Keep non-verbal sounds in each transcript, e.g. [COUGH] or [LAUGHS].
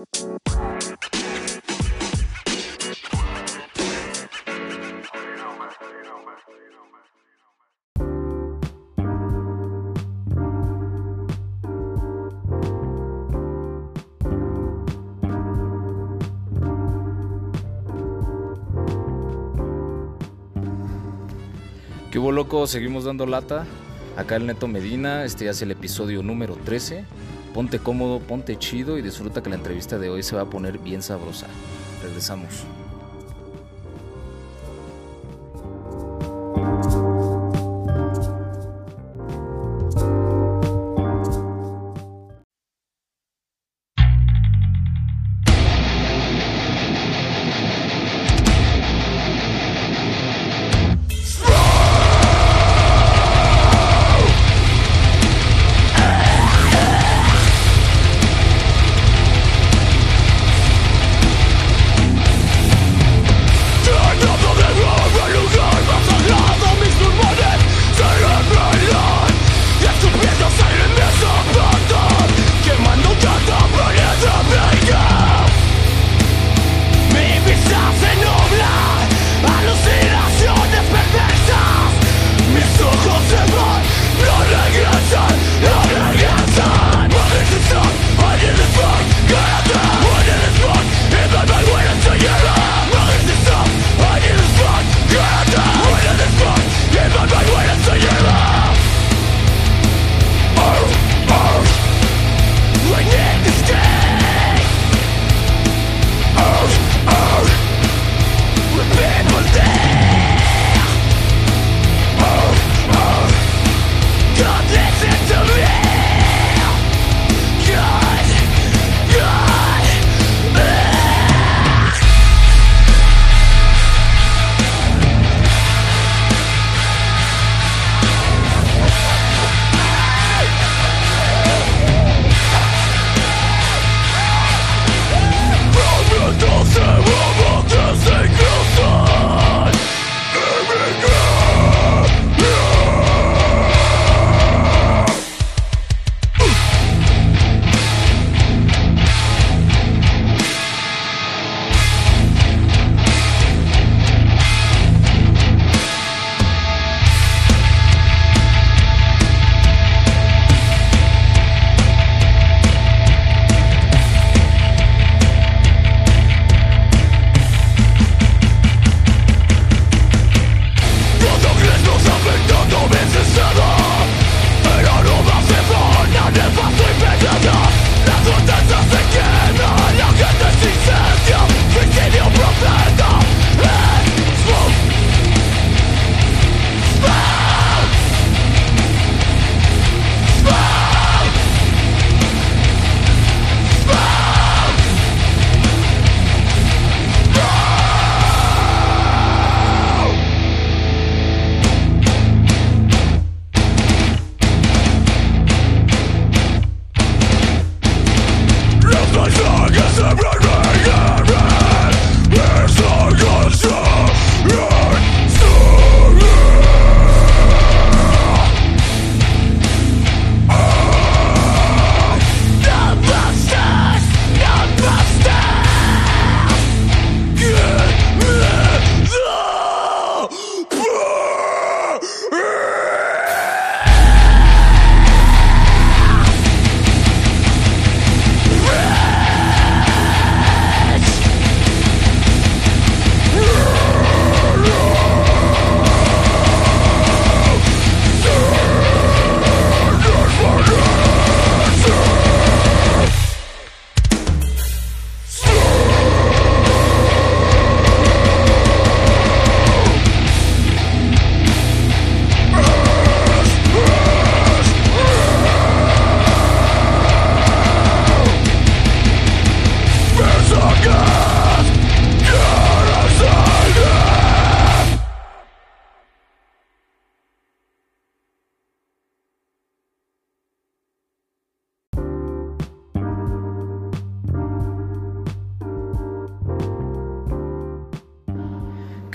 ¿Qué hubo loco? Seguimos dando lata. Acá el Neto Medina, este ya es el episodio número 13. Ponte cómodo, ponte chido y disfruta que la entrevista de hoy se va a poner bien sabrosa. Regresamos.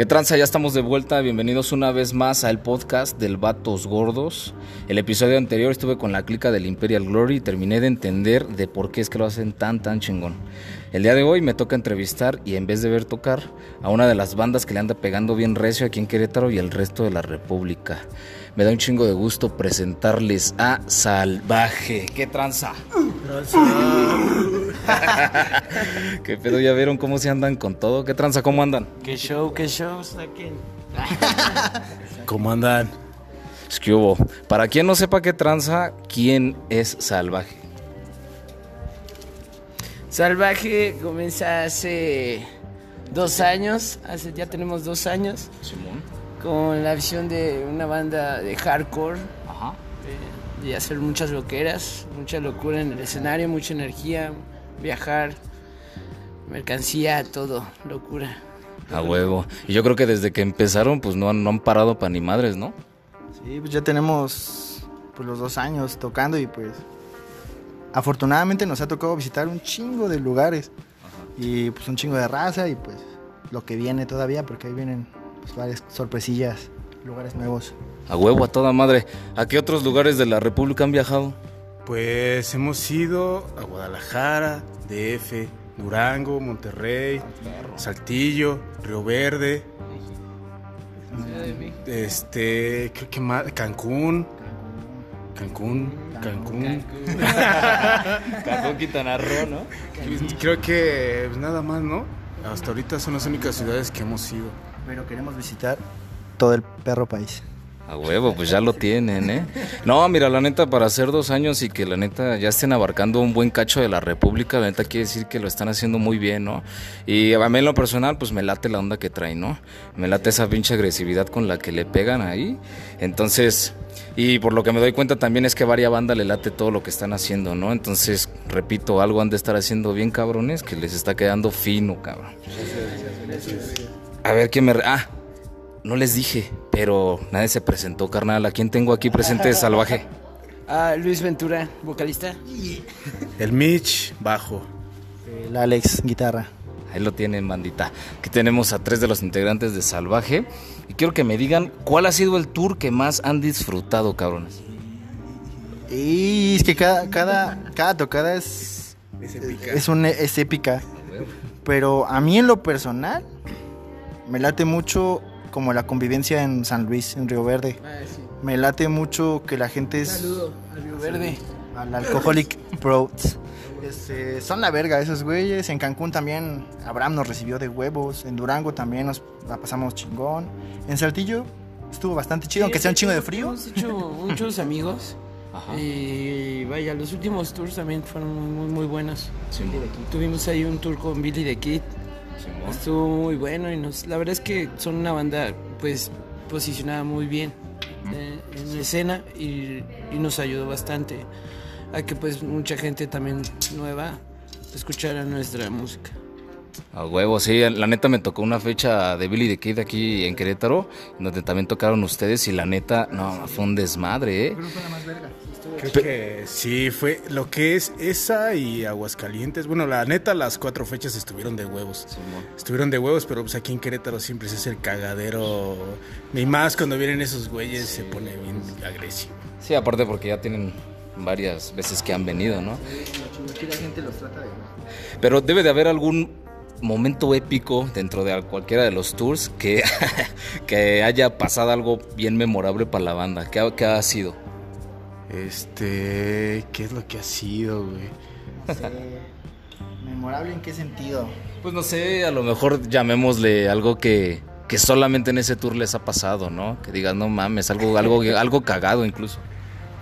¿Qué tranza? Ya estamos de vuelta. Bienvenidos una vez más al podcast del Vatos Gordos. El episodio anterior estuve con la clica del Imperial Glory y terminé de entender de por qué es que lo hacen tan tan chingón. El día de hoy me toca entrevistar y en vez de ver tocar a una de las bandas que le anda pegando bien recio aquí en Querétaro y el resto de la República. Me da un chingo de gusto presentarles a Salvaje. ¿Qué tranza? [LAUGHS] ¿Qué pedo? ¿Ya vieron cómo se andan con todo? ¿Qué tranza? ¿Cómo andan? ¿Qué show, qué show saquen? [LAUGHS] ¿Cómo andan? Es que hubo. Para quien no sepa qué tranza, ¿quién es Salvaje? Salvaje comienza hace dos años, hace, ya tenemos dos años, Simón. Con la visión de una banda de hardcore, Ajá. eh, de hacer muchas loqueras, mucha locura en el escenario, mucha energía, viajar, mercancía, todo, locura. A huevo. Y yo creo que desde que empezaron, pues no han, no han parado para ni madres, ¿no? Sí, pues ya tenemos pues los dos años tocando y pues afortunadamente nos ha tocado visitar un chingo de lugares y pues un chingo de raza y pues lo que viene todavía porque ahí vienen pues varias sorpresillas, lugares nuevos. A huevo, a toda madre. ¿A qué otros lugares de la República han viajado? Pues hemos ido a Guadalajara, DF, Durango, Monterrey, Saltillo, Río Verde, este, creo que más, Cancún, Cancún, Cancún. [LAUGHS] Cancún, Quintana Roo, ¿no? Creo que pues, nada más, ¿no? Hasta ahorita son las únicas ciudades que hemos ido. Pero queremos visitar todo el perro país. A huevo, pues ya lo tienen, ¿eh? No, mira, la neta, para hacer dos años y que la neta ya estén abarcando un buen cacho de la República, la neta quiere decir que lo están haciendo muy bien, ¿no? Y a mí en lo personal, pues me late la onda que traen, ¿no? Me late esa pinche agresividad con la que le pegan ahí. Entonces, y por lo que me doy cuenta también es que a varias bandas le late todo lo que están haciendo, ¿no? Entonces, repito, algo han de estar haciendo bien cabrones que les está quedando fino, cabrón. A ver, ¿quién me... re- Ah, no les dije, pero nadie se presentó, carnal. ¿A quién tengo aquí presente de [LAUGHS] salvaje? Ah, Luis Ventura, vocalista. El Mitch, bajo. El Alex, guitarra. Ahí lo tienen, bandita. Aquí tenemos a tres de los integrantes de Salvaje. Y quiero que me digan cuál ha sido el tour que más han disfrutado, cabrones. Y es que cada, cada, cada tocada es, Es épica. es, un- es épica. Pero a mí en lo personal me late mucho como la convivencia en San Luis, en Río Verde. Ah, sí. Me late mucho que la gente es Saludo al Río Verde. al Alcoholic Bros. Este, son la verga esos güeyes. En Cancún también Abraham nos recibió de huevos. En Durango también nos la pasamos chingón. En Saltillo estuvo bastante chido, aunque sea un chingo de frío. Hemos hecho [LAUGHS] muchos amigos. Ajá. Y vaya, los últimos tours también fueron muy, muy, buenos. Simón. Tuvimos ahí un tour con Billy the Kid. Simón. Estuvo muy bueno y nos, la verdad es que son una banda pues posicionada muy bien eh, en la escena y, y nos ayudó bastante a que pues mucha gente también nueva escuchara nuestra música. A huevo, sí. La neta me tocó una fecha de Billy the Kid aquí en Querétaro, donde también tocaron ustedes. Y la neta, no, fue un desmadre, ¿eh? Creo que sí, fue lo que es esa y Aguascalientes. Bueno, la neta, las cuatro fechas estuvieron de huevos. Estuvieron de huevos, pero pues aquí en Querétaro siempre se hace el cagadero. Ni más cuando vienen esos güeyes se pone bien agresivo. Sí, aparte porque ya tienen varias veces que han venido, ¿no? la gente los trata de Pero debe de haber algún momento épico dentro de cualquiera de los tours que, [LAUGHS] que haya pasado algo bien memorable para la banda. ¿Qué ha, qué ha sido? Este, ¿qué es lo que ha sido, güey? [LAUGHS] ¿Memorable en qué sentido? Pues no sé, a lo mejor llamémosle algo que, que solamente en ese tour les ha pasado, ¿no? Que digas, no mames, algo, algo, [LAUGHS] algo cagado incluso.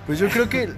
Pues yo creo que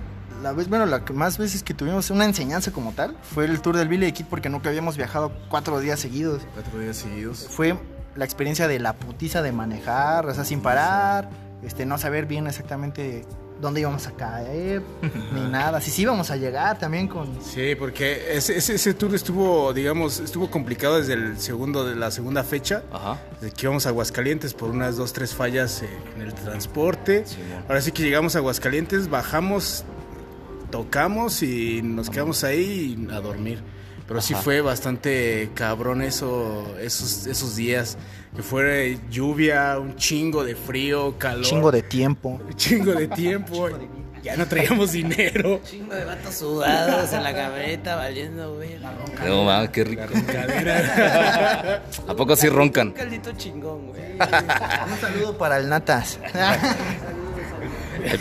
la vez, bueno, la que más veces que tuvimos una enseñanza como tal fue el tour del Billy Kid porque nunca habíamos viajado cuatro días seguidos. Cuatro días seguidos. Fue la experiencia de la putiza de manejar, o sea, sin parar, este, no saber bien exactamente dónde íbamos a caer, [LAUGHS] ni nada. Si sí íbamos a llegar también con... Sí, porque ese, ese, ese tour estuvo, digamos, estuvo complicado desde el segundo de la segunda fecha. Ajá. Desde que íbamos a Aguascalientes por unas dos, tres fallas eh, en el transporte. Ahora sí que llegamos a Aguascalientes, bajamos, tocamos y nos quedamos ahí a dormir. Pero sí fue bastante cabrón eso, esos, esos días. Que fue lluvia, un chingo de frío, calor. Chingo de tiempo. Un [LAUGHS] chingo de tiempo. Ya no traíamos dinero. Chingo de vatos sudados en la camioneta, valiendo, güey. No, ma, qué rico. [LAUGHS] ¿A poco sí roncan? Un caldito chingón, güey. [LAUGHS] Un saludo para el Natas.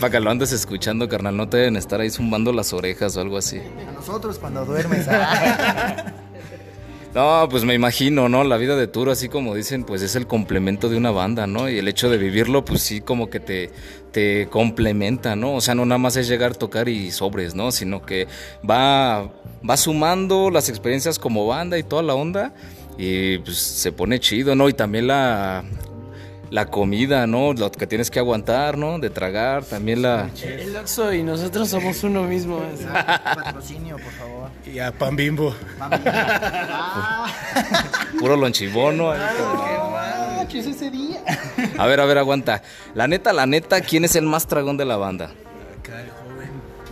Para que lo andes escuchando, carnal, no te deben estar ahí zumbando las orejas o algo así. A nosotros cuando duermes. [LAUGHS] No, pues me imagino, ¿no? La vida de tour, así como dicen, pues es el complemento de una banda, ¿no? Y el hecho de vivirlo, pues sí, como que te, te complementa, ¿no? O sea, no nada más es llegar, tocar y sobres, ¿no? Sino que va, va sumando las experiencias como banda y toda la onda. Y pues se pone chido, ¿no? Y también la, la comida, ¿no? Lo que tienes que aguantar, ¿no? De tragar, también la... El Oxxo y nosotros somos uno mismo. así. Patrocinio, por favor. Y a Pan Bimbo. [LAUGHS] Puro lonchibono. ahí. ¿Qué es ese día? A ver, a ver, aguanta. La neta, la neta, ¿quién es el más tragón de la banda?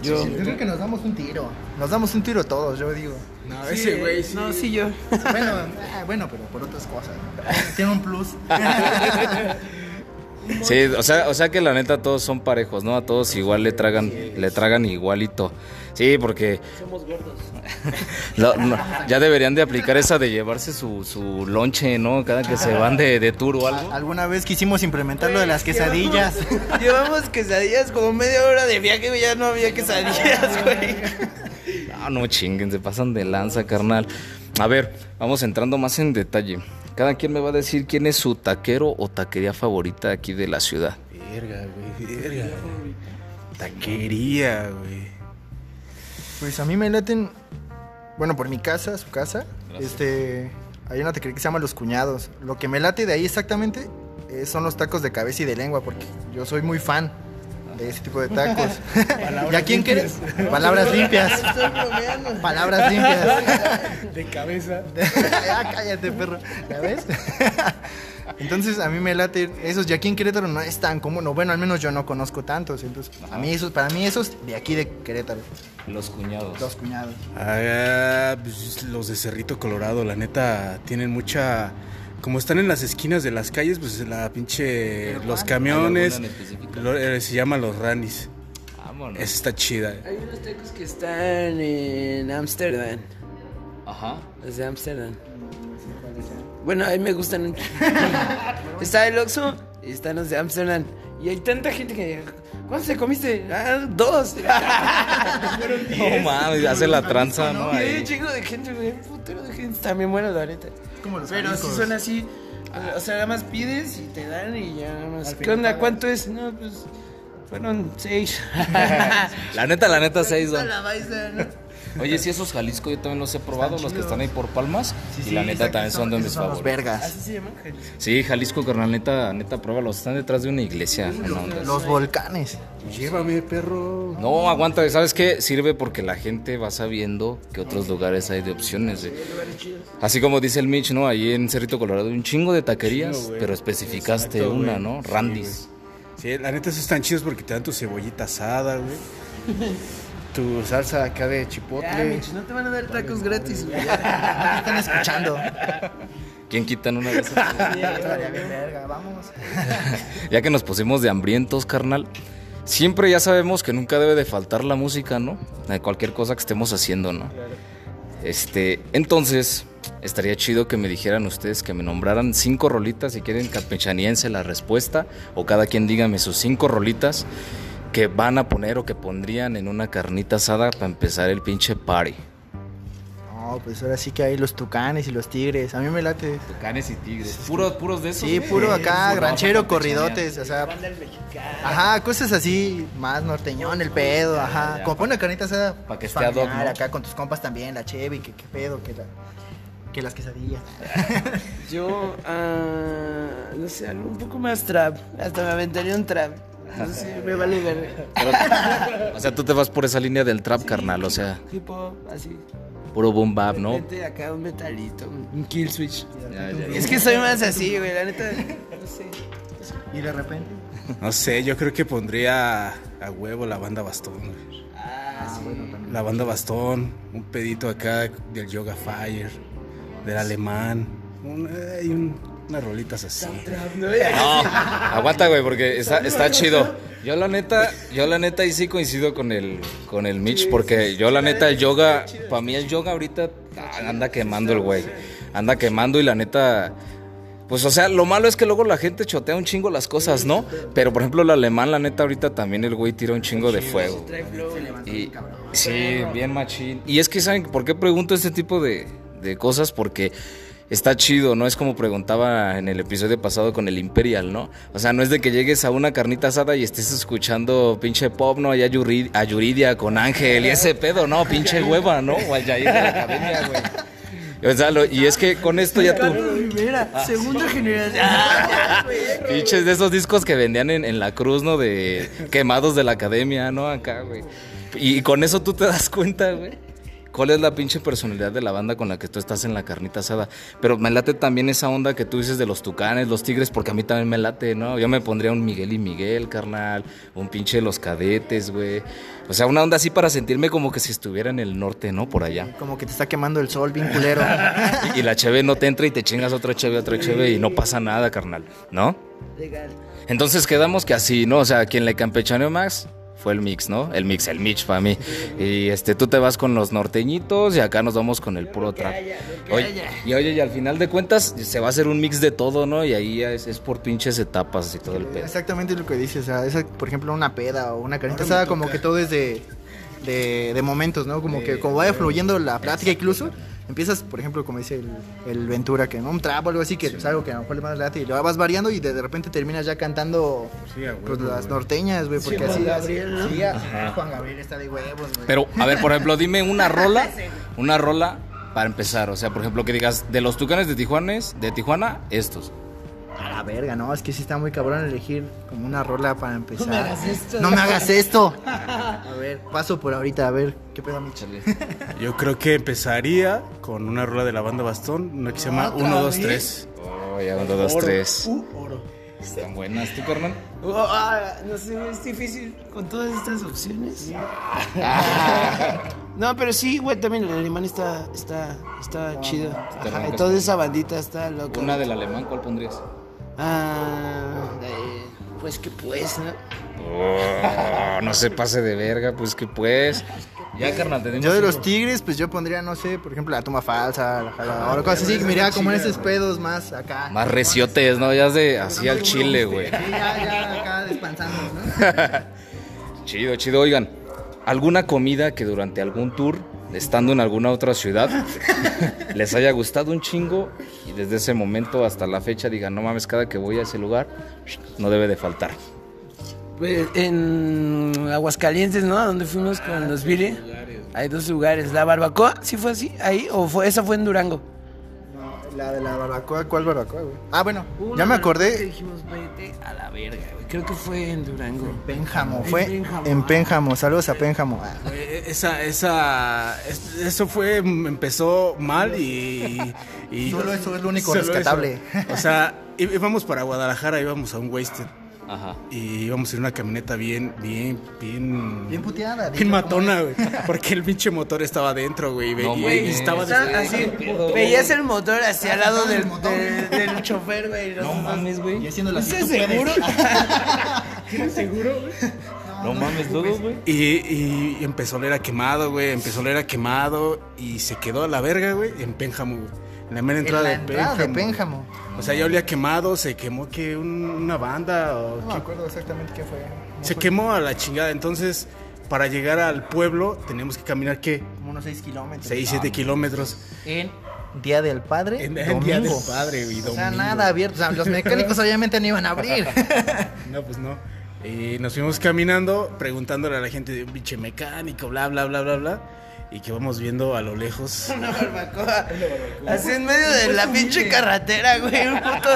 Yo, yo creo que nos damos un tiro. Nos damos un tiro todos, yo digo. No, ese güey sí. No, sí, yo. Bueno, ah, bueno, pero por otras cosas. Tiene un plus. [LAUGHS] Sí, o sea, o sea que la neta todos son parejos, ¿no? A todos igual le tragan, le tragan igualito. Sí, porque Somos gordos. [LAUGHS] no, ya deberían de aplicar esa de llevarse su, su lonche, ¿no? Cada que se van de, de tour o algo. Alguna vez quisimos implementar lo de las quesadillas. Llevamos, llevamos quesadillas como media hora de viaje, güey, ya no había quesadillas, güey. No, [LAUGHS] no chinguen, se pasan de lanza, carnal. A ver, vamos entrando más en detalle. Cada quien me va a decir quién es su taquero o taquería favorita aquí de la ciudad. Verga, güey, verga. Taquería, güey. Pues a mí me laten, bueno, por mi casa, su casa, este, hay una taquería que se llama Los Cuñados. Lo que me late de ahí exactamente eh, son los tacos de cabeza y de lengua, porque yo soy muy fan de ese tipo de tacos. [LAUGHS] ¿Y a quién quieres? Palabras limpias. [LAUGHS] Palabras limpias. De cabeza. ya [LAUGHS] cállate, perro. ¿Ya ves? Entonces a mí me late esos y aquí en Querétaro no es tan común. o Bueno, al menos yo no conozco tantos. Entonces, a mí esos, para mí esos de aquí de Querétaro, Los cuñados. los cuñados. Ah, pues, los de Cerrito Colorado, la neta, tienen mucha... Como están en las esquinas de las calles, pues la pinche... Los camiones... ¿Hay alguna en específico? lo- eh, se llaman los Ranis. Vámonos. Esa está chida. Hay unos tacos que están en Ámsterdam. Ajá. Los de Ámsterdam. Bueno, a mí me gustan. [LAUGHS] Está el Oxxo y están los de Ámsterdam. Y hay tanta gente que. ¿Cuántos te comiste? Ah, dos. [LAUGHS] No mames, hace la tranza, ¿no? Hay un chingo de gente, güey. Un putero de gente. También buenos, la neta. Pero si son así. O sea, nada más pides y te dan y ya nada más. ¿Qué onda? ¿Cuánto es? No, pues. Fueron seis. [LAUGHS] La neta, la neta, se ha ido. La baisa, ¿no? Oye, si esos Jalisco yo también los he probado, los que están ahí por Palmas. Sí, y sí, la neta también son de mis los favoritos. vergas. Así se llaman, Jalisco. Sí, Jalisco, carnal, neta, neta, pruébalos. Están detrás de una iglesia. buena onda. Los volcanes. Llévame, perro. No, aguanta, ¿sabes qué? Sirve porque la gente va sabiendo que otros lugares hay de opciones. eh. Así como dice el Mitch, ¿no? Ahí en Cerrito Colorado hay un chingo de taquerías, pero especificaste Exacto, una. ¿no? Sí, Randis. Sí, la neta, esos están chidos porque te dan tu cebollita asada, güey. [LAUGHS] Tu salsa acá de Ya, chipotle. Mitch, no te van a dar tacos gratis, güey. [LAUGHS] Están escuchando. ¿Quién quitan una de esas? Estaría bien verga, vamos. [LAUGHS] ya que nos pusimos de hambrientos, carnal. Siempre ya sabemos que nunca debe de faltar la música, ¿no? De cualquier cosa que estemos haciendo, ¿no? Este, entonces, estaría chido que me dijeran ustedes que me nombraran cinco rolitas, si quieren campechaniense la respuesta, o cada quien dígame sus cinco rolitas que van a poner o que pondrían en una carnita asada para empezar el pinche party. No, pues ahora sí que hay los tucanes y los tigres. A mí me late. Tucanes y tigres. Puros, puros de esos. Sí, güey. puro acá, Puro ranchero, corridotes, o sea, ajá, cosas así, más norteñón, el pedo, ajá. Como pone una carnita asada, Pa' que esté ad hoc, familiar, ¿no? acá con tus compas también, la cheve, que qué pedo, que la, que las quesadillas. Yo, ah, no sé, algo un poco más trap. Hasta me aventaría un trap. No sé, me vale ver. O sea, tú te vas por esa línea del trap, carnal, o sea, Hip hop, así. puro boom bap, De ¿no? repente acá un metalito, un kill switch. Ya, ya, ya. Es que soy más así, güey, la neta. [LAUGHS] No sé. Y de repente, No sé, yo creo que pondría a huevo la banda Bastón, güey. Ah, sí. la banda Bastón, un pedito acá del Yoga Fire, del alemán, un, hay un- unas rolitas así. No, aguanta, güey, porque está, está chido. Yo la neta, yo la neta ahí sí coincido con el, con el Mitch, porque yo la neta el yoga, para mí el yoga ahorita ah, anda quemando el güey. Anda quemando y la neta, pues o sea, lo malo es que luego la gente chotea un chingo las cosas, ¿no? Pero por ejemplo el alemán, la neta ahorita también el güey tira un chingo de fuego. Y, sí, bien machín. Y es que, ¿saben por qué pregunto este tipo de, de cosas? Porque está chido, ¿no? Es como preguntaba en el episodio pasado con el Imperial, ¿no? O sea, no es de que llegues a una carnita asada y estés escuchando pinche pop, ¿no? Allá a Yuridia con Ángel y ese pedo, ¿no? Pinche hueva, ¿no? O al Yair de la academia, güey. O sea, lo- y es que con esto ya tú... Rivera, segunda generación. [LAUGHS] Pinches de esos discos que vendían en, en la cruz, ¿no? De quemados de la academia, ¿no? Acá, güey. Y con eso tú te das cuenta, güey. ¿Cuál es la pinche personalidad de la banda con la que tú estás en la carnita asada? Pero me late también esa onda que tú dices de los tucanes, los tigres, porque a mí también me late, ¿no? Yo me pondría un Miguel y Miguel, carnal. Un pinche los cadetes, güey. O sea, una onda así para sentirme como que si estuviera en el norte, ¿no? Por allá. Como que te está quemando el sol, bien culero. [LAUGHS] Y, y la cheve no te entra y te chingas otra cheve, otra cheve y no pasa nada, carnal, ¿no? Legal. Entonces quedamos que así, ¿no? O sea, quien le campechaneó más fue el mix, ¿no? El mix, el mix para mí. Y este, tú te vas con los norteñitos y acá nos vamos con el puro trap. Oye, y oye, y al final de cuentas se va a hacer un mix de todo, ¿no? Y ahí ya es, es por pinches etapas y todo el pedo. Exactamente lo que dices. O sea, esa, por ejemplo, una peda o una carnita asada, como que todo es de, de, de momentos, ¿no? Como que como vaya fluyendo la plática, incluso. Empiezas, por ejemplo, como dice el, el Ventura, que no un trap o algo así, que es algo que a lo mejor le más late y lo vas variando y de, de repente terminas ya cantando Sí, pues, las güey. norteñas, güey, porque así. Gabriel, ¿no? Sí, Juan Gabriel está de huevos, güey. Pero, a ver, por ejemplo, dime una [LAUGHS] rola, una rola para empezar. O sea, por ejemplo, que digas, de los tucanes de Tijuana, de Tijuana, estos. A la verga, no, es que sí está muy cabrón elegir como una rola para empezar. me hagas esto. No me hagas esto. [LAUGHS] Ver, paso por ahorita, a ver, ¿qué pedo, Micho? [LAUGHS] Yo creo que empezaría con una rola de la banda Bastón, una que se llama ¿Otra 1, 2, vez? 3. Oh, ya, uno, dos, Oro. tres. Uh, oro. Están buenas, ¿tú, carnal? Oh, ah, no sé, es difícil con todas estas opciones. [LAUGHS] No, pero sí, güey, también el alemán está, está, está chido. Ajá, toda esa bandita está loca. Una del alemán, ¿cuál pondrías? Ah, eh, pues que pues, ¿no? Oh, no se pase de verga, pues que pues. Ya, carnal, tenemos. Yo de los tigres, pues yo pondría, no sé, por ejemplo, la toma falsa, la jaladora, cosas así, que como en esos pedos más acá. Más reciotes, ¿no? Ya es de así al chile, güey. Sí, ya, ya acá despansando, ¿no? [LAUGHS] Chido, chido. Oigan, ¿alguna comida que durante algún tour, estando en alguna otra ciudad, [LAUGHS] les haya gustado un chingo y desde ese momento hasta la fecha digan, no mames, cada que voy a ese lugar, no debe de faltar? Pues en Aguascalientes, ¿no? Donde fuimos con los Billy. Hay dos lugares. La barbacoa, ¿sí fue así? ¿Ahí? ¿O fue, esa fue en Durango? No, la de la barbacoa, ¿cuál barbacoa, güey? Ah, bueno, ya me que acordé. dijimos, vete a la verga, güey. Creo que fue en Durango. Pénjamo, En fue Pénjamo. en Pénjamo, saludos a Pénjamo. Ah, Eh, Esa, esa, es- eso fue, empezó mal y... y Solo eso es lo único rescatable. eso. O sea, íbamos para Guadalajara, íbamos a un Wasted Ajá. y íbamos en una camioneta bien, bien, bien... Bien puteada. Bien matona, güey. [LAUGHS] Porque el pinche motor estaba adentro, güey. y No, y, güey. y estaba así, veías el motor hacia al lado del, motor. del, del chofer, güey. No mames, Y güey. haciendo la ¿Estás seguro? [LAUGHS] No mames, todos, güey. Y, y empezó a oler a quemado, güey. Empezó a oler a quemado y se quedó a la verga, güey, en Pénjamo, güey. La mera En entrada, la de, entrada Pénjamo. de Pénjamo. O sea, ya olía quemado, se quemó que un- una banda o No me acuerdo exactamente qué fue. No se fue quemó a la chingada. Entonces, para llegar al pueblo, teníamos que caminar, ¿qué? Como unos 6 kilómetros. 6, 7 kilómetros. En Día del Padre. En, en domingo. Día del Padre, güey. O sea, domingo. nada abierto. O sea, los mecánicos [LAUGHS] obviamente no iban a abrir. [LAUGHS] No, pues no. Y nos fuimos caminando, preguntándole a la gente de un pinche mecánico, bla, bla, bla, bla, bla. Y que vamos viendo a lo lejos. [LAUGHS] Una barbacoa. Así en medio de la pinche carretera, güey. Un puto.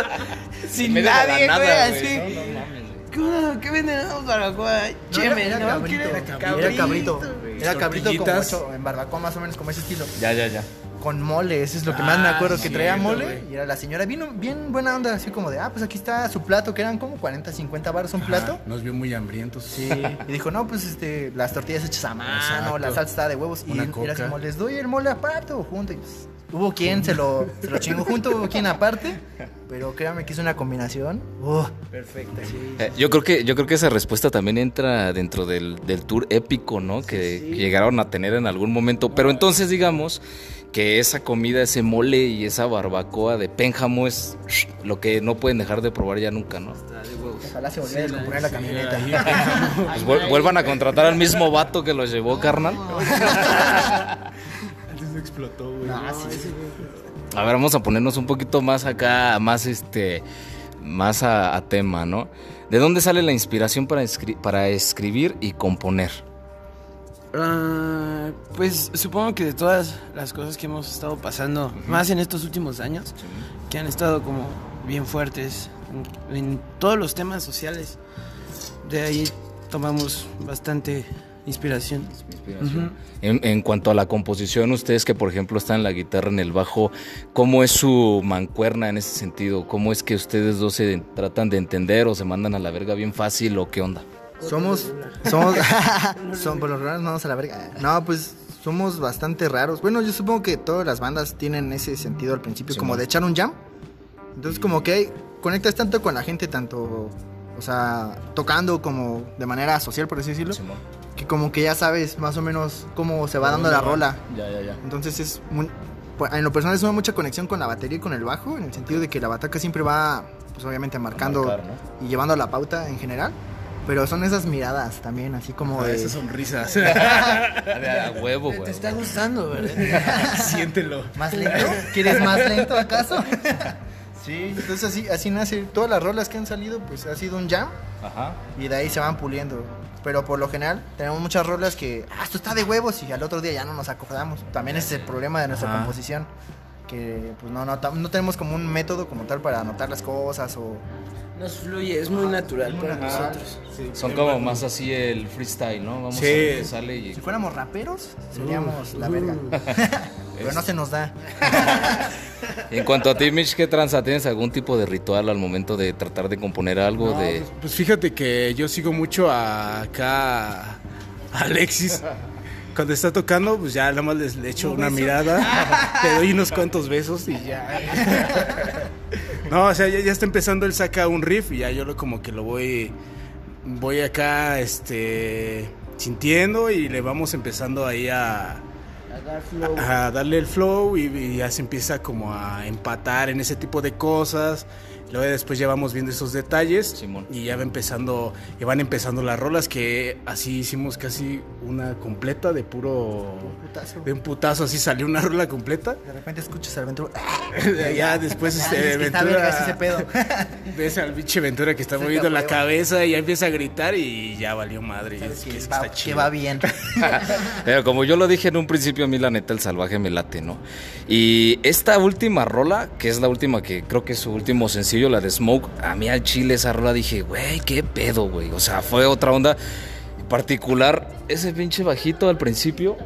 Sin nadie, nada, güey. Así. no, no mames, güey. ¿Cómo? ¿Qué venden barbacoa? Cheme, era ¿no? cabrito. ¿Quieres? Era cabrito. Era cabrito Tortillitas. ocho, en barbacoa más o menos como ese estilo. Ya, ya, ya. Con mole, eso es lo que más me Ah, acuerdo, que cierto, traía mole y era la señora bien, bien buena onda, así como de, ah, pues aquí está su plato, que eran como 40, 50 baros un plato. Ajá, Nos vio muy hambrientos. Sí, y dijo, no, pues este, las tortillas hechas a mano, Exacto. la salsa está de huevos. Y Una era coca. como, les doy el mole aparte o junto. Y pues, hubo quien se lo, se lo chingó junto, hubo quien aparte. [LAUGHS] Pero créanme que es una combinación. Perfecta. Eh, yo creo que yo creo que esa respuesta también entra dentro del, del tour épico, ¿no? Que, que llegaron a tener en algún momento. Pero entonces digamos que esa comida, ese mole y esa barbacoa de Pénjamo es lo que no pueden dejar de probar ya nunca, ¿no? Ojalá se volviera a descomponer la camioneta. [LAUGHS] Pues vuel- vuelvan a contratar al mismo vato que los llevó, carnal. Antes explotó, güey. No, sí, sí. A ver, vamos a ponernos un poquito más acá, más este, más a, a tema, ¿no? ¿De dónde sale la inspiración para, escri- para escribir y componer? Ah, pues supongo que de todas las cosas que hemos estado pasando, más en estos últimos años, que han estado como bien fuertes en, en todos los temas sociales, de ahí tomamos bastante inspiración. En, en cuanto a la composición, ustedes que por ejemplo están en la guitarra, en el bajo, ¿cómo es su mancuerna en ese sentido? ¿Cómo es que ustedes dos se tratan de entender o se mandan a la verga bien fácil o qué onda? Somos, somos, [LAUGHS] son por los raros, vamos a la verga. No, pues somos bastante raros. Bueno, yo supongo que todas las bandas tienen ese sentido al principio, Sí, como man. de echar un jam. Entonces, como que conectas tanto con la gente, tanto, o sea, tocando como de manera social, por así decirlo, que como que ya sabes más o menos cómo se va dando la rola. Ya, ya, ya. Entonces es muy- pues, en lo personal es una mucha conexión con la batería y con el bajo, en el sentido de que la bataca siempre va, pues obviamente marcando marcar, y llevando la pauta en general. Pero son esas miradas también, así como Ah, de... Esas sonrisas. [LAUGHS] [LAUGHS] A huevo, Te güey. está gustando, ¿verdad? [LAUGHS] Siéntelo. ¿Más lento? ¿Quieres más lento acaso? sí, entonces así, así nace. Todas las rolas que han salido, pues ha sido un jam Ajá. y de ahí se van puliendo. Pero por lo general tenemos muchas rolas que, ah, esto está de huevos y al otro día ya no nos acordamos. También ese es el problema de nuestra Ajá. composición. Que pues no, no, no tenemos como un método como tal para anotar las cosas o... Nos fluye, es muy natural para Ajá. nosotros. Son como más así el freestyle, ¿no? Vamos Sí. a ver qué sale y... Si fuéramos raperos, seríamos la verga. [LAUGHS] Pero no se nos da. [LAUGHS] En cuanto a ti, Mitch, ¿qué tranza? ¿Tienes algún tipo de ritual al momento de tratar de componer algo? No, de... pues, pues fíjate que yo sigo mucho a acá a Alexis. Cuando está tocando, pues ya nada más les, le echo una mirada, [LAUGHS] le doy unos cuantos besos y ya. No, o sea, ya, ya está empezando, él saca un riff y ya yo lo, como que lo voy, voy acá, este, sintiendo y le vamos empezando ahí a, a darle el flow y, y ya se empieza como a empatar en ese tipo de cosas. Luego después ya vamos viendo esos detalles Simón. y ya va empezando, y van empezando las rolas que así hicimos casi una completa de puro Putazo. de un putazo así salió una rola completa. De repente escuchas al Ventura. [LAUGHS] ya después Ya, este es que está Ventura- ese pedo. [LAUGHS] ves al pinche Ventura que está Se moviendo la cabeza y ya empieza a gritar y ya valió madre. Es que, que, es que va, está que chido. va bien. Pero [LAUGHS] como yo lo dije en un principio, a mí la neta el salvaje me late, ¿no? Y esta última rola, que es la última que creo que es su último sencillo, la de Smoke, a mí al chile esa rola dije, güey, qué pedo, güey. O sea, fue otra onda. En particular, ese pinche bajito al principio,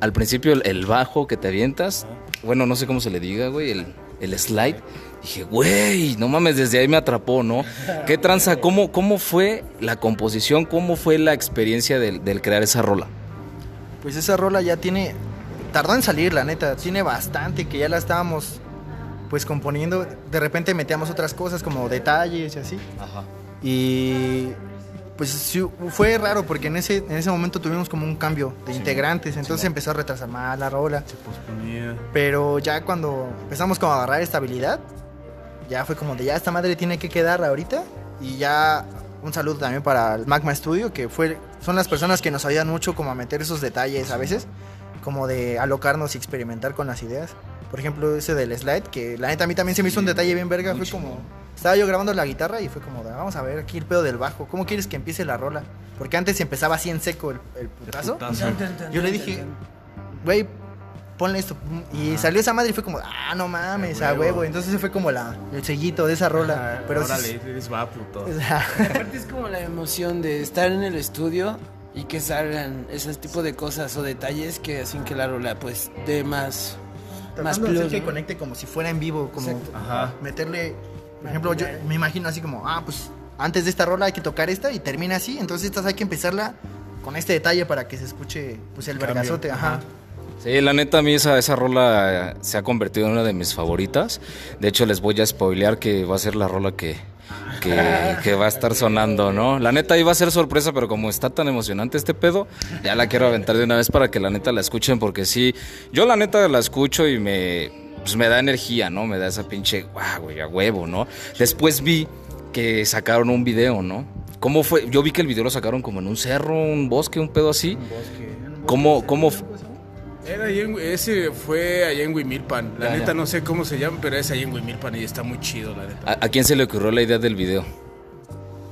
al principio el, el bajo que te avientas, bueno, no sé cómo se le diga, güey, el, el slide. Dije, güey, no mames, desde ahí me atrapó, ¿no? ¿Qué tranza? ¿Cómo, cómo fue la composición? ¿Cómo fue la experiencia del, del crear esa rola? Pues esa rola ya tiene. Tardó en salir, la neta. Tiene bastante que ya la estábamos pues componiendo. De repente metíamos otras cosas como detalles y así. Ajá. Y pues sí, fue raro porque en ese, en ese momento tuvimos como un cambio de integrantes. Entonces empezó a retrasar más la rola. Se posponía. Pero ya cuando empezamos como a agarrar estabilidad, ya fue como de ya esta madre tiene que quedar ahorita. Y ya un saludo también para el Magma Studio, que fue, son las personas que nos ayudan mucho como a meter esos detalles a veces, como de alocarnos y experimentar con las ideas. Por ejemplo, ese del slide, que la neta a mí también se me hizo un detalle bien verga, fue como... Estaba yo grabando la guitarra y fue como, de, vamos a ver aquí el pedo del bajo, ¿cómo quieres que empiece la rola? Porque antes empezaba así en seco el, el putazo. putazo. Yo le dije, güey, ponle esto. Y salió esa madre y fue como, ah, no mames, A huevo. Entonces fue como la, el sellito de esa rola. Pero Órale, eres sea, [LAUGHS] Aparte es como la emoción de estar en el estudio y que salgan ese tipo de cosas o detalles que hacen que la rola pues dé más más hacer que ¿no? conecte como si fuera en vivo, como. Ajá. meterle, por ejemplo, yo me imagino así como, ah, pues antes de esta rola hay que tocar esta y termina así, entonces estas hay que empezarla con este detalle para que se escuche pues el Cambio, vergazote, ajá. ajá. Sí, la neta, a mí esa, esa rola eh, se ha convertido en una de mis favoritas. De hecho, les voy a spoilear que va a ser la rola que, que, que va a estar sonando, ¿no? La neta iba a ser sorpresa, pero como está tan emocionante este pedo, ya la quiero aventar de una vez para que la neta la escuchen, porque sí, yo la neta la escucho y me, pues me da energía, ¿no? Me da esa pinche, guau, güey, a huevo, ¿no? Después vi que sacaron un video, ¿no? ¿Cómo fue? Yo vi que el video lo sacaron como en un cerro, un bosque, un pedo así. ¿Cómo, cómo, f- Era ahí en- ese fue allá en Huimilpan. La Ya, neta ya. no sé cómo se llama, pero es allá en Huimilpan y está muy chido, la neta. ¿A, a quién se le ocurrió la idea del video?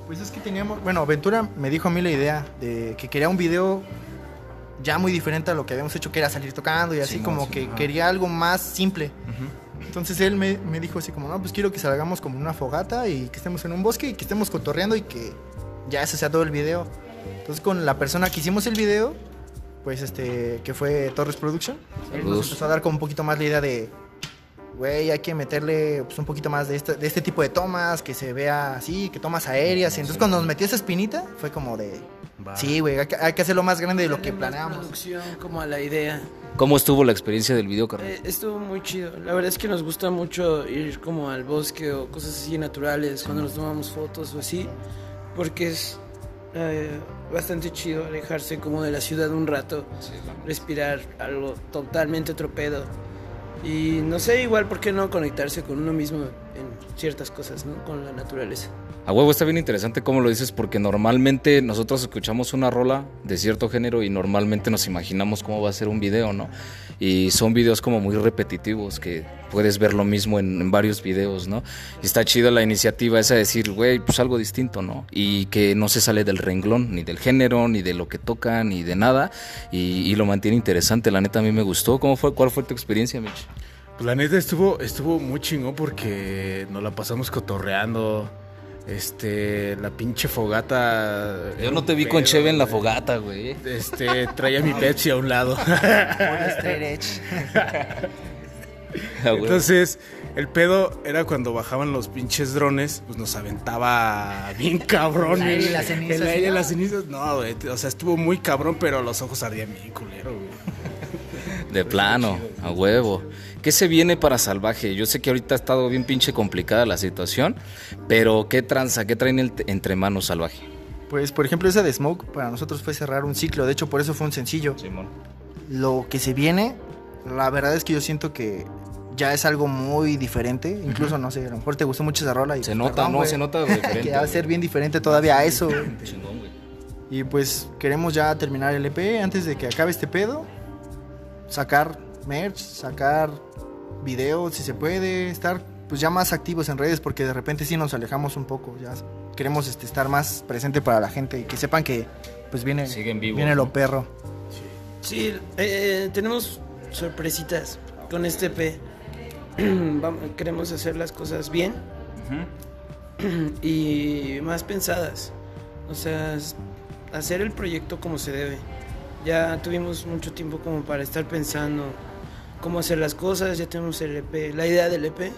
Pues es que teníamos, bueno, Ventura me dijo a mí la idea de que quería un video ya muy diferente a lo que habíamos hecho, que era salir tocando y así Simón, como sí, que ajá. quería algo más simple. Entonces él me, me dijo así como, no, pues quiero que salgamos como una fogata y que estemos en un bosque y que estemos cotorreando y que ya ese sea todo el video. Entonces con la persona que hicimos el video, pues este, que fue Torres Production, él nos empezó a dar como un poquito más la idea de, güey, hay que meterle pues, un poquito más de este, de este tipo de tomas, que se vea así, que tomas aéreas. Y entonces cuando nos metió esa espinita, fue como de, Va. sí, güey, hay, que- hay que hacerlo más grande de lo que planeamos. producción, como a la idea. ¿Cómo estuvo la experiencia del video, carnal? Eh, estuvo muy chido. La verdad es que nos gusta mucho ir como al bosque o cosas así naturales cuando nos tomamos fotos o así, porque es eh, bastante chido alejarse como de la ciudad un rato, respirar algo totalmente otro pedo. Y no sé, igual, ¿por qué no conectarse con uno mismo en ciertas cosas, ¿no? Con la naturaleza. A huevo está bien interesante cómo lo dices porque normalmente nosotros escuchamos una rola de cierto género y normalmente nos imaginamos cómo va a ser un video, ¿no? Y son videos como muy repetitivos que puedes ver lo mismo en, en varios videos, ¿no? Y está chido la iniciativa esa de decir, güey, pues algo distinto, ¿no? Y que no se sale del renglón, ni del género, ni de lo que toca, ni de nada. Y, y lo mantiene interesante, la neta a mí me gustó. ¿Cómo fue? ¿Cuál fue tu experiencia, Mitch? Pues la neta estuvo, estuvo muy chingón porque nos la pasamos cotorreando. Este, la pinche fogata. Yo no te vi con Cheve en la fogata, güey. Este, traía mi Pepsi a un lado. A huevo. [LAUGHS] Entonces, el pedo era cuando bajaban los pinches drones, pues nos aventaba bien [LAUGHS] cabrón. El aire las cenizas, El aire y ¿no? las cenizas. No, güey. O sea, estuvo muy cabrón, pero los ojos ardían bien culero, güey. De plano, a huevo. ¿Qué se viene para Salvaje? Yo sé que ahorita ha estado bien pinche complicada la situación, pero ¿qué tranza? ¿Qué traen el- entre manos Salvaje? Pues por ejemplo esa de Smoke para nosotros fue cerrar un ciclo, de hecho por eso fue un sencillo. Simón. Lo que se viene, la verdad es que yo siento que ya es algo muy diferente, incluso no sé, a lo mejor te gustó mucho esa rola y Se nota, perdón, no, se nota [LAUGHS] diferente. que va a ser bien diferente todavía a eso. Chingón, [LAUGHS] güey. Y pues queremos ya terminar el EP antes de que acabe este pedo. Sacar merch, sacar videos si se puede, estar pues ya más activos en redes porque de repente sí nos alejamos un poco, ya queremos este, estar más presente para la gente y que sepan que pues viene, Siguen vivos, viene ¿no? lo perro. Sí, eh, tenemos sorpresitas con este EP. [CLEARS THROAT] Vamos- queremos hacer las cosas bien y más pensadas. O sea, hacer el proyecto como se debe. Ya tuvimos mucho tiempo como para estar pensando cómo hacer las cosas, ya tenemos el EP, la idea del EP,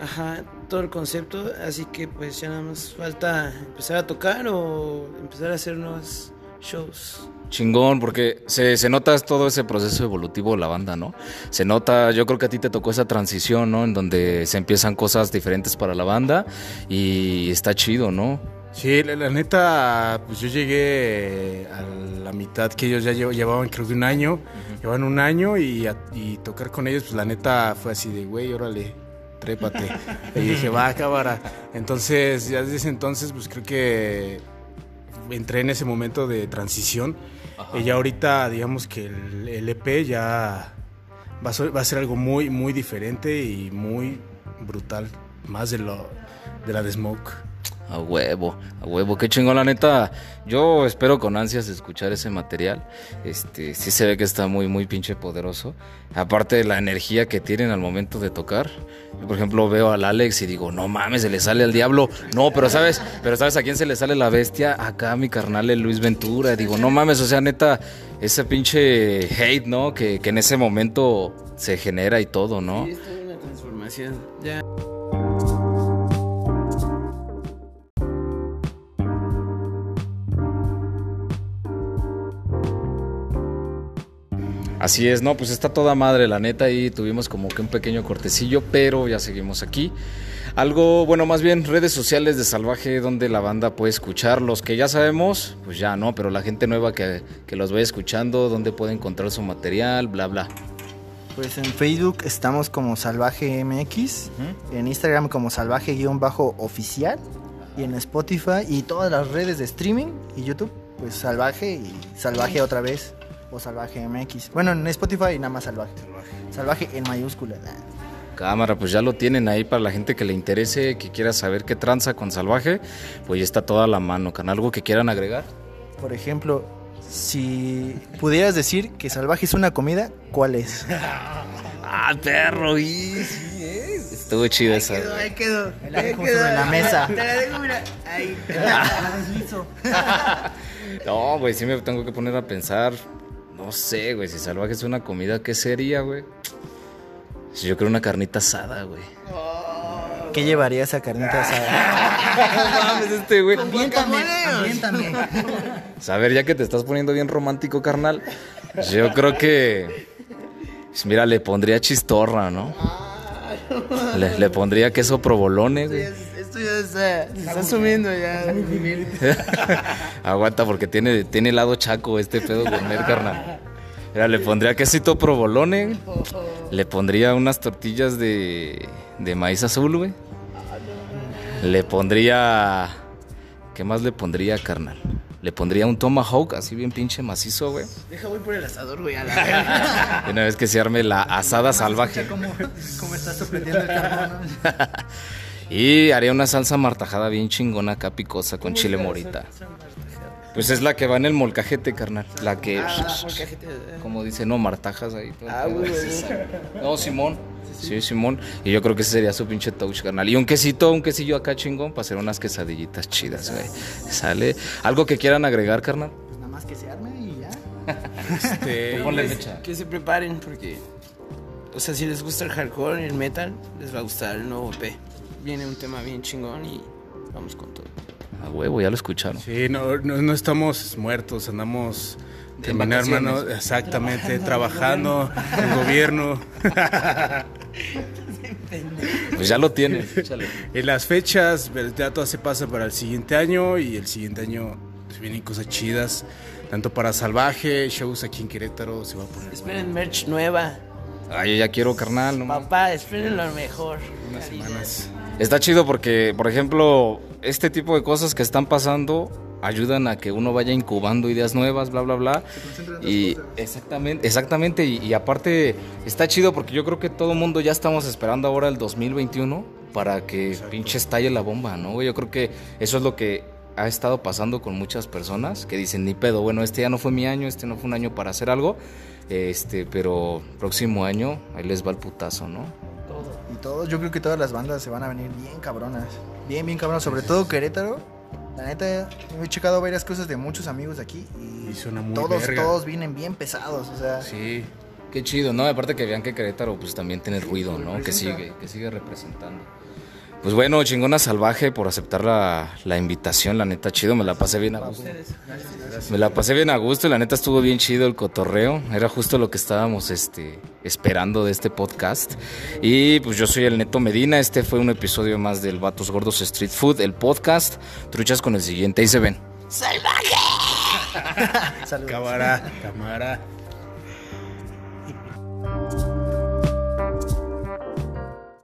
ajá, todo el concepto, así que pues ya nada más falta empezar a tocar o empezar a hacer nuevos shows. Chingón, porque se, se nota todo ese proceso evolutivo de la banda, ¿no? Se nota, yo creo que a ti te tocó esa transición, ¿no? En donde se empiezan cosas diferentes para la banda y está chido, ¿no? Sí, la, la neta, pues yo llegué a la mitad que ellos ya llev- llevaban, creo que un año. Llevan un año y, a- y tocar con ellos, pues la neta fue así de, güey, órale, trépate. [LAUGHS] y dije, va, cámara. Entonces, ya desde ese entonces, pues creo que entré en ese momento de transición. Y ya ahorita, digamos que el, el EP ya va a, ser, va a ser algo muy, muy diferente y muy brutal. Más de, lo, de la de Smoke. A huevo, a huevo, qué chingón, la neta. Yo espero con ansias escuchar ese material. Este, sí se ve que está muy, muy pinche poderoso. Aparte de la energía que tienen al momento de tocar. Yo, por ejemplo, veo al Alex y digo, no mames, se le sale al diablo. No, pero sabes, pero sabes a quién se le sale la bestia? Acá mi carnal el Luis Ventura. Digo, no mames, o sea, neta, ese pinche hate, ¿no? Que, que en ese momento se genera y todo, ¿no? Sí, es toda una transformación. Ya. Así es, no, pues está toda madre, la neta, y tuvimos como que un pequeño cortecillo, pero ya seguimos aquí. Algo, bueno, más bien redes sociales de Salvaje donde la banda puede escuchar. Los que ya sabemos, pues ya, ¿no? Pero la gente nueva que, que los vaya escuchando, donde puede encontrar su material, bla, bla. Pues en Facebook estamos como Salvaje MX, en Instagram como Salvaje-oficial y en Spotify y todas las redes de streaming y YouTube, pues Salvaje y Salvaje otra vez o Salvaje MX. Bueno, en Spotify nada más Salvaje. Salvaje en mayúscula. Cámara, pues ya lo tienen ahí para la gente que le interese, que quiera saber qué tranza con Salvaje, pues ya está toda la mano. ¿Can algo que quieran agregar? Por ejemplo, si pudieras decir que Salvaje es una comida, ¿cuál es? [LAUGHS] Ah, perro, y sí es. Estuvo chido esa. Ahí quedó. Me la dejo sobre la mesa. Te la dejo, mira. Ahí. [LAUGHS] [LAUGHS] No, güey, sí me tengo que poner a pensar. No sé, güey, si salvaje es una comida, ¿qué sería, güey? Si Yo creo una carnita asada, güey. ¿Qué llevaría esa carnita asada? [LAUGHS] No mames, este, güey. Ambiéntame, ambiéntame. A ver, ya que te estás poniendo bien romántico, carnal, yo creo que. pues mira, le pondría chistorra, ¿no? Le, le pondría queso provolone, güey. Esto ya está, se está subiendo ya. [LAUGHS] Aguanta, porque tiene, tiene helado chaco este pedo gourmet, carnal. Mira, le pondría quesito provolone, le pondría unas tortillas de, de maíz azul, güey. Le pondría... ¿Qué más le pondría, carnal? Le pondría un tomahawk así bien pinche macizo, güey. Deja, voy por el asador, güey. A la [LAUGHS] Una vez que se arme la asada salvaje. ¿Cómo, cómo estás sorprendiendo el carbón? [LAUGHS] Y haría una salsa martajada bien chingona acá picosa con chile morita. Pues es la que va en el molcajete, carnal. La que... Ah. Como dice, no, martajas ahí. Ah, güey. No, Simón. Sí, Simón. Y yo creo que ese sería su pinche touch, carnal. Y un quesito, un quesillo acá chingón para hacer unas quesadillitas chidas, güey. Sale. ¿Algo que quieran agregar, carnal? Pues nada más que se arme y ya. [LAUGHS] Este, Ponle fecha. Que se preparen porque, o sea, si les gusta el hardcore y el metal, les va a gustar el nuevo EP. Viene un tema bien chingón y vamos con todo. A huevo, ya lo escucharon. Sí, no, no, no estamos muertos, andamos terminar, hermano, exactamente, trabajando, el gobierno. [LAUGHS] Pues ya lo tienen. [LAUGHS] Échale. En las fechas, pero ya todo se pasa para el siguiente año y el siguiente año pues, vienen cosas chidas, tanto para Salvaje, shows aquí en Querétaro, se va a poner Esperen merch nueva. Ay, yo ya quiero, carnal. No. Papá, esperen lo mejor. unas semanas. Está chido porque, por ejemplo, este tipo de cosas que están pasando ayudan a que uno vaya incubando ideas nuevas, bla, bla, bla. Y exactamente, exactamente. Y, y aparte está chido porque yo creo que todo el mundo ya estamos esperando ahora el 2021 para que pinche estalle la bomba, ¿no? Yo creo que eso es lo que ha estado pasando con muchas personas que dicen, ni pedo, bueno, este ya no fue mi año, este no fue un año para hacer algo, este, pero próximo año ahí les va el putazo, ¿no? Todos, yo creo que todas las bandas se van a venir bien cabronas. Bien, bien cabronas. Sobre todo Querétaro. La neta, he checado varias cosas de muchos amigos de aquí. Y, Y suena muy todos, verga. todos vienen bien pesados. O sea, Sí, qué chido, ¿no? Aparte que vean que Querétaro pues también tiene ruido, ¿no? Que sigue, que sigue representando. Pues bueno, chingona salvaje por aceptar la, la invitación, la neta chido, me la pasé bien a gusto. Me la pasé bien a gusto, y la neta estuvo bien chido el cotorreo, era justo lo que estábamos este, esperando de este podcast. Y pues yo soy el Neto Medina, este fue un episodio más del Vatos Gordos Street Food, el podcast. Truchas con el siguiente, ahí se ven. [LAUGHS] saludos. Cámara, cámara.